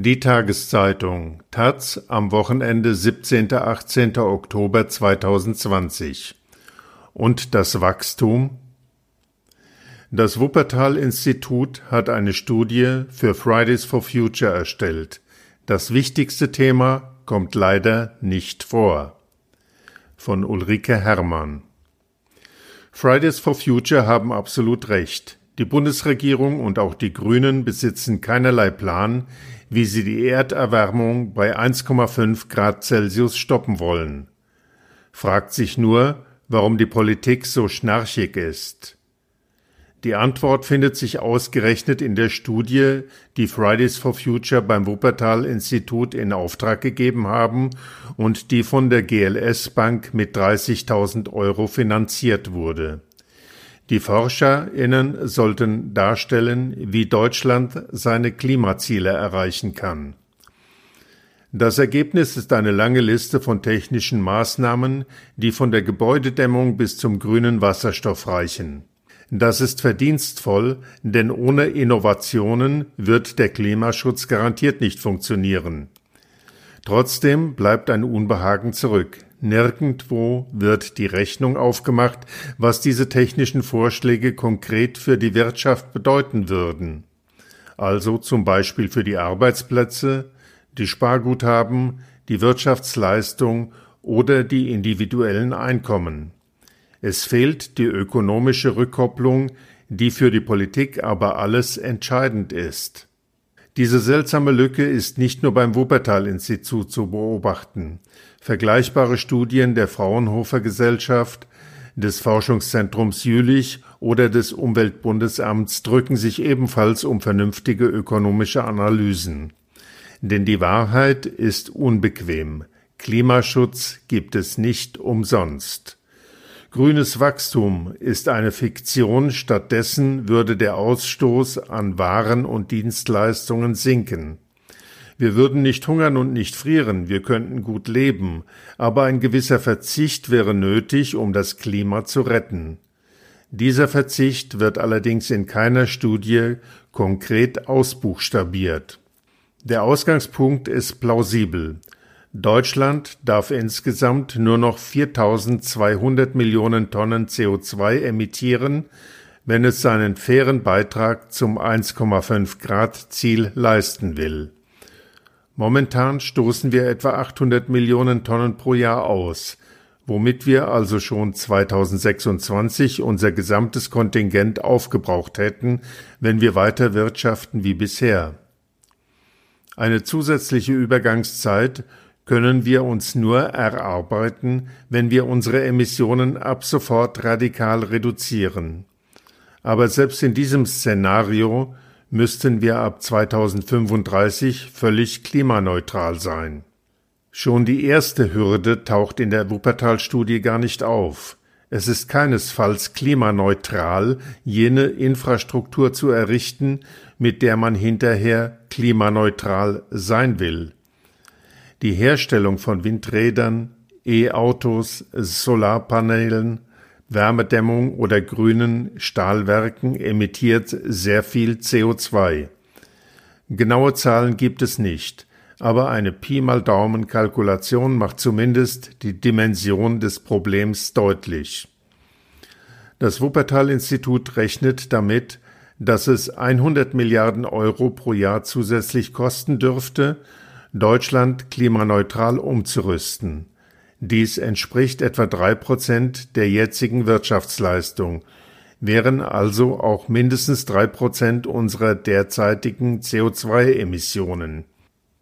Die Tageszeitung Taz am Wochenende 17. 18. Oktober 2020 und das Wachstum Das Wuppertal Institut hat eine Studie für Fridays for Future erstellt. Das wichtigste Thema kommt leider nicht vor. Von Ulrike Herrmann Fridays for Future haben absolut recht. Die Bundesregierung und auch die Grünen besitzen keinerlei Plan, wie sie die Erderwärmung bei 1,5 Grad Celsius stoppen wollen. Fragt sich nur, warum die Politik so schnarchig ist. Die Antwort findet sich ausgerechnet in der Studie, die Fridays for Future beim Wuppertal Institut in Auftrag gegeben haben und die von der GLS Bank mit 30.000 Euro finanziert wurde. Die ForscherInnen sollten darstellen, wie Deutschland seine Klimaziele erreichen kann. Das Ergebnis ist eine lange Liste von technischen Maßnahmen, die von der Gebäudedämmung bis zum grünen Wasserstoff reichen. Das ist verdienstvoll, denn ohne Innovationen wird der Klimaschutz garantiert nicht funktionieren. Trotzdem bleibt ein Unbehagen zurück. Nirgendwo wird die Rechnung aufgemacht, was diese technischen Vorschläge konkret für die Wirtschaft bedeuten würden. Also zum Beispiel für die Arbeitsplätze, die Sparguthaben, die Wirtschaftsleistung oder die individuellen Einkommen. Es fehlt die ökonomische Rückkopplung, die für die Politik aber alles entscheidend ist. Diese seltsame Lücke ist nicht nur beim Wuppertal-Institut zu beobachten. Vergleichbare Studien der Fraunhofer Gesellschaft, des Forschungszentrums Jülich oder des Umweltbundesamts drücken sich ebenfalls um vernünftige ökonomische Analysen. Denn die Wahrheit ist unbequem. Klimaschutz gibt es nicht umsonst. Grünes Wachstum ist eine Fiktion, stattdessen würde der Ausstoß an Waren und Dienstleistungen sinken. Wir würden nicht hungern und nicht frieren, wir könnten gut leben, aber ein gewisser Verzicht wäre nötig, um das Klima zu retten. Dieser Verzicht wird allerdings in keiner Studie konkret ausbuchstabiert. Der Ausgangspunkt ist plausibel. Deutschland darf insgesamt nur noch 4200 Millionen Tonnen CO2 emittieren, wenn es seinen fairen Beitrag zum 1,5 Grad Ziel leisten will. Momentan stoßen wir etwa 800 Millionen Tonnen pro Jahr aus, womit wir also schon 2026 unser gesamtes Kontingent aufgebraucht hätten, wenn wir weiter wirtschaften wie bisher. Eine zusätzliche Übergangszeit können wir uns nur erarbeiten, wenn wir unsere Emissionen ab sofort radikal reduzieren. Aber selbst in diesem Szenario müssten wir ab 2035 völlig klimaneutral sein. Schon die erste Hürde taucht in der Wuppertal-Studie gar nicht auf. Es ist keinesfalls klimaneutral, jene Infrastruktur zu errichten, mit der man hinterher klimaneutral sein will. Die Herstellung von Windrädern, E-Autos, Solarpanelen, Wärmedämmung oder grünen Stahlwerken emittiert sehr viel CO2. Genaue Zahlen gibt es nicht, aber eine Pi mal Daumen Kalkulation macht zumindest die Dimension des Problems deutlich. Das Wuppertal Institut rechnet damit, dass es 100 Milliarden Euro pro Jahr zusätzlich kosten dürfte, Deutschland klimaneutral umzurüsten. Dies entspricht etwa drei Prozent der jetzigen Wirtschaftsleistung, wären also auch mindestens drei Prozent unserer derzeitigen CO2-Emissionen.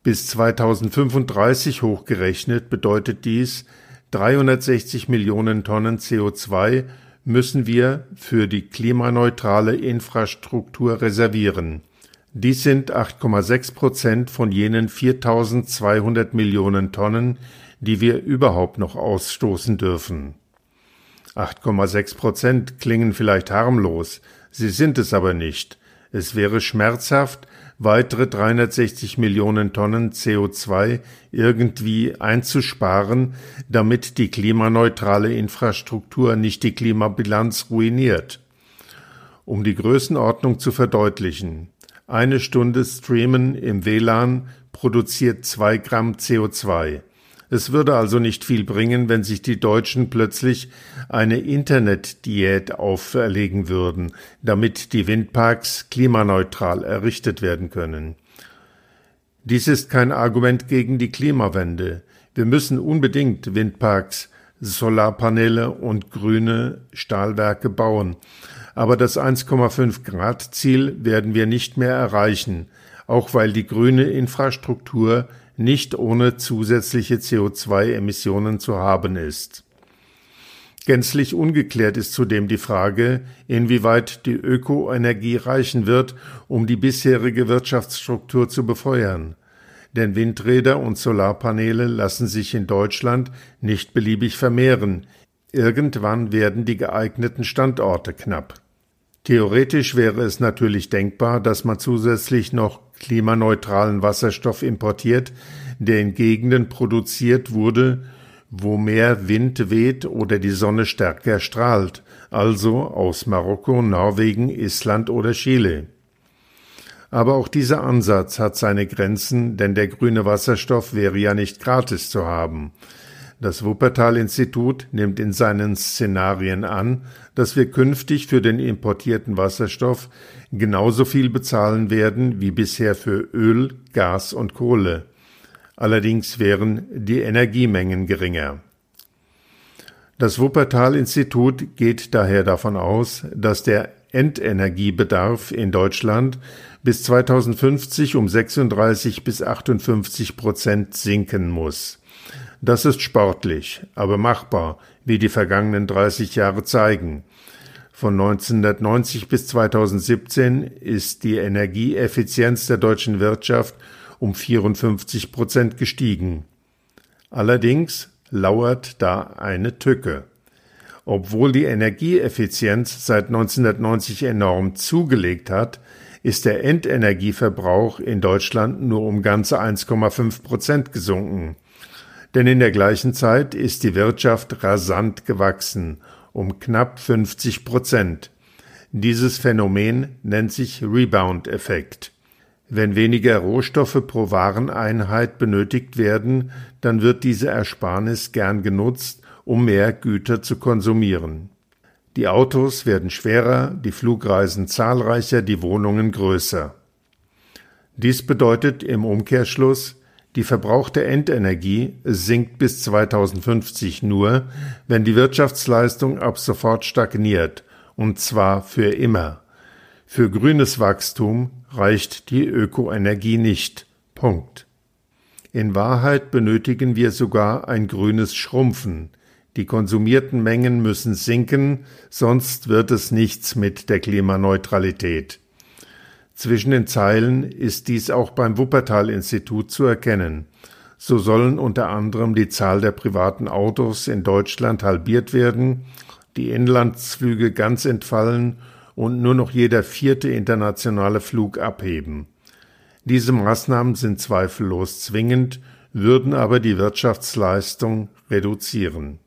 Bis 2035 hochgerechnet bedeutet dies, 360 Millionen Tonnen CO2 müssen wir für die klimaneutrale Infrastruktur reservieren. Dies sind 8,6 Prozent von jenen 4200 Millionen Tonnen, die wir überhaupt noch ausstoßen dürfen. 8,6 Prozent klingen vielleicht harmlos, sie sind es aber nicht. Es wäre schmerzhaft, weitere 360 Millionen Tonnen CO2 irgendwie einzusparen, damit die klimaneutrale Infrastruktur nicht die Klimabilanz ruiniert. Um die Größenordnung zu verdeutlichen. Eine Stunde Streamen im WLAN produziert zwei Gramm CO2. Es würde also nicht viel bringen, wenn sich die Deutschen plötzlich eine Internetdiät auferlegen würden, damit die Windparks klimaneutral errichtet werden können. Dies ist kein Argument gegen die Klimawende. Wir müssen unbedingt Windparks, Solarpaneele und grüne Stahlwerke bauen. Aber das 1,5 Grad Ziel werden wir nicht mehr erreichen, auch weil die grüne Infrastruktur nicht ohne zusätzliche CO2-Emissionen zu haben ist. Gänzlich ungeklärt ist zudem die Frage, inwieweit die Ökoenergie reichen wird, um die bisherige Wirtschaftsstruktur zu befeuern. Denn Windräder und Solarpaneele lassen sich in Deutschland nicht beliebig vermehren. Irgendwann werden die geeigneten Standorte knapp. Theoretisch wäre es natürlich denkbar, dass man zusätzlich noch klimaneutralen Wasserstoff importiert, der in Gegenden produziert wurde, wo mehr Wind weht oder die Sonne stärker strahlt, also aus Marokko, Norwegen, Island oder Chile. Aber auch dieser Ansatz hat seine Grenzen, denn der grüne Wasserstoff wäre ja nicht gratis zu haben. Das Wuppertal-Institut nimmt in seinen Szenarien an, dass wir künftig für den importierten Wasserstoff genauso viel bezahlen werden wie bisher für Öl, Gas und Kohle. Allerdings wären die Energiemengen geringer. Das Wuppertal-Institut geht daher davon aus, dass der Endenergiebedarf in Deutschland bis 2050 um 36 bis 58 Prozent sinken muss. Das ist sportlich, aber machbar, wie die vergangenen 30 Jahre zeigen. Von 1990 bis 2017 ist die Energieeffizienz der deutschen Wirtschaft um 54 Prozent gestiegen. Allerdings lauert da eine Tücke. Obwohl die Energieeffizienz seit 1990 enorm zugelegt hat, ist der Endenergieverbrauch in Deutschland nur um ganze 1,5 Prozent gesunken denn in der gleichen Zeit ist die Wirtschaft rasant gewachsen, um knapp 50 Prozent. Dieses Phänomen nennt sich Rebound-Effekt. Wenn weniger Rohstoffe pro Wareneinheit benötigt werden, dann wird diese Ersparnis gern genutzt, um mehr Güter zu konsumieren. Die Autos werden schwerer, die Flugreisen zahlreicher, die Wohnungen größer. Dies bedeutet im Umkehrschluss, die verbrauchte Endenergie sinkt bis 2050 nur, wenn die Wirtschaftsleistung ab sofort stagniert, und zwar für immer. Für grünes Wachstum reicht die Ökoenergie nicht. Punkt. In Wahrheit benötigen wir sogar ein grünes Schrumpfen. Die konsumierten Mengen müssen sinken, sonst wird es nichts mit der Klimaneutralität. Zwischen den Zeilen ist dies auch beim Wuppertal-Institut zu erkennen. So sollen unter anderem die Zahl der privaten Autos in Deutschland halbiert werden, die Inlandsflüge ganz entfallen und nur noch jeder vierte internationale Flug abheben. Diese Maßnahmen sind zweifellos zwingend, würden aber die Wirtschaftsleistung reduzieren.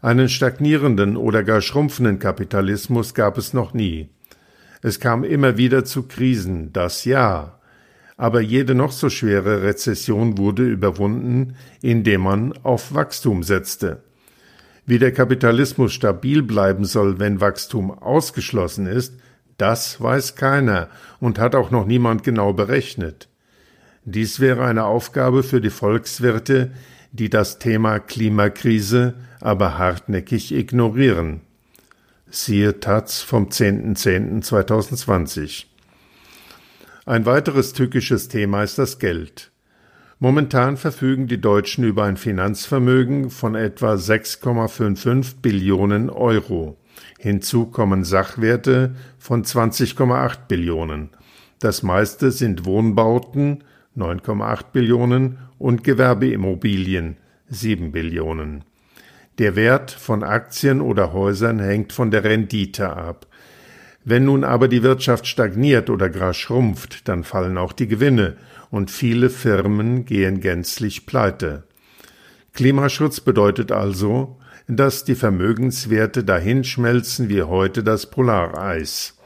Einen stagnierenden oder gar schrumpfenden Kapitalismus gab es noch nie. Es kam immer wieder zu Krisen, das ja. Aber jede noch so schwere Rezession wurde überwunden, indem man auf Wachstum setzte. Wie der Kapitalismus stabil bleiben soll, wenn Wachstum ausgeschlossen ist, das weiß keiner und hat auch noch niemand genau berechnet. Dies wäre eine Aufgabe für die Volkswirte, die das Thema Klimakrise aber hartnäckig ignorieren. Siehe Taz vom 10.10.2020. Ein weiteres tückisches Thema ist das Geld. Momentan verfügen die Deutschen über ein Finanzvermögen von etwa 6,55 Billionen Euro. Hinzu kommen Sachwerte von 20,8 Billionen. Das meiste sind Wohnbauten 9,8 Billionen und Gewerbeimmobilien 7 Billionen. Der Wert von Aktien oder Häusern hängt von der Rendite ab. Wenn nun aber die Wirtschaft stagniert oder gar schrumpft, dann fallen auch die Gewinne und viele Firmen gehen gänzlich pleite. Klimaschutz bedeutet also, dass die Vermögenswerte dahinschmelzen wie heute das Polareis.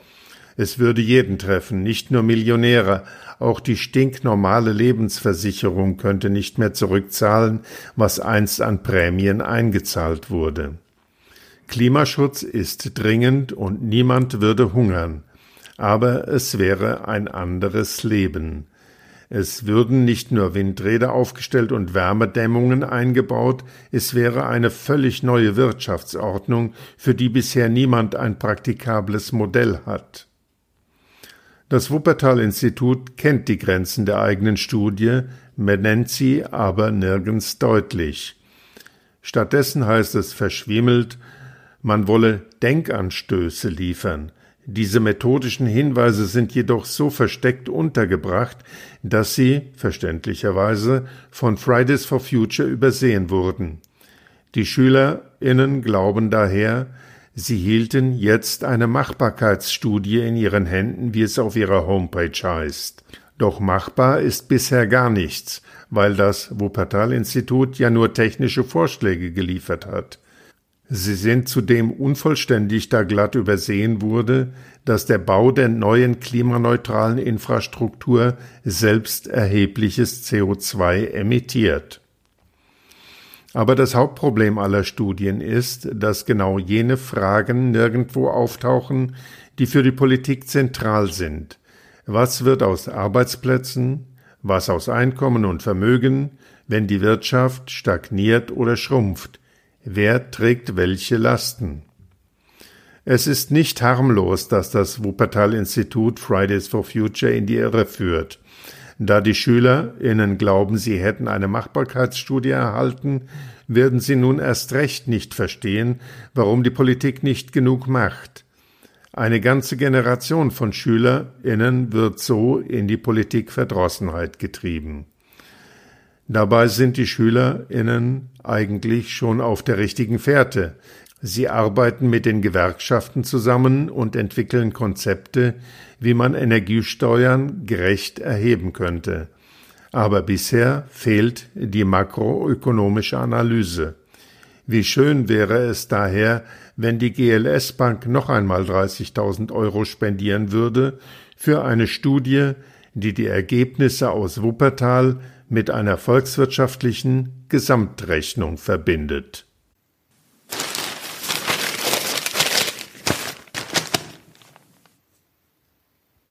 Es würde jeden treffen, nicht nur Millionäre, auch die stinknormale Lebensversicherung könnte nicht mehr zurückzahlen, was einst an Prämien eingezahlt wurde. Klimaschutz ist dringend und niemand würde hungern, aber es wäre ein anderes Leben. Es würden nicht nur Windräder aufgestellt und Wärmedämmungen eingebaut, es wäre eine völlig neue Wirtschaftsordnung, für die bisher niemand ein praktikables Modell hat. Das Wuppertal-Institut kennt die Grenzen der eigenen Studie, benennt sie aber nirgends deutlich. Stattdessen heißt es verschwimmelt, man wolle Denkanstöße liefern. Diese methodischen Hinweise sind jedoch so versteckt untergebracht, dass sie, verständlicherweise, von Fridays for Future übersehen wurden. Die SchülerInnen glauben daher, sie hielten jetzt eine Machbarkeitsstudie in ihren Händen, wie es auf ihrer Homepage heißt. Doch machbar ist bisher gar nichts, weil das Wuppertal-Institut ja nur technische Vorschläge geliefert hat. Sie sind zudem unvollständig, da glatt übersehen wurde, dass der Bau der neuen klimaneutralen Infrastruktur selbst erhebliches CO2 emittiert. Aber das Hauptproblem aller Studien ist, dass genau jene Fragen nirgendwo auftauchen, die für die Politik zentral sind. Was wird aus Arbeitsplätzen? Was aus Einkommen und Vermögen, wenn die Wirtschaft stagniert oder schrumpft? Wer trägt welche Lasten? Es ist nicht harmlos, dass das Wuppertal-Institut Fridays for Future in die Irre führt. Da die SchülerInnen glauben, sie hätten eine Machbarkeitsstudie erhalten, werden sie nun erst recht nicht verstehen, warum die Politik nicht genug macht. Eine ganze Generation von SchülerInnen wird so in die Politikverdrossenheit getrieben. Dabei sind die SchülerInnen eigentlich schon auf der richtigen Fährte. Sie arbeiten mit den Gewerkschaften zusammen und entwickeln Konzepte, wie man Energiesteuern gerecht erheben könnte. Aber bisher fehlt die makroökonomische Analyse. Wie schön wäre es daher, wenn die GLS Bank noch einmal 30.000 Euro spendieren würde für eine Studie, die die Ergebnisse aus Wuppertal mit einer volkswirtschaftlichen Gesamtrechnung verbindet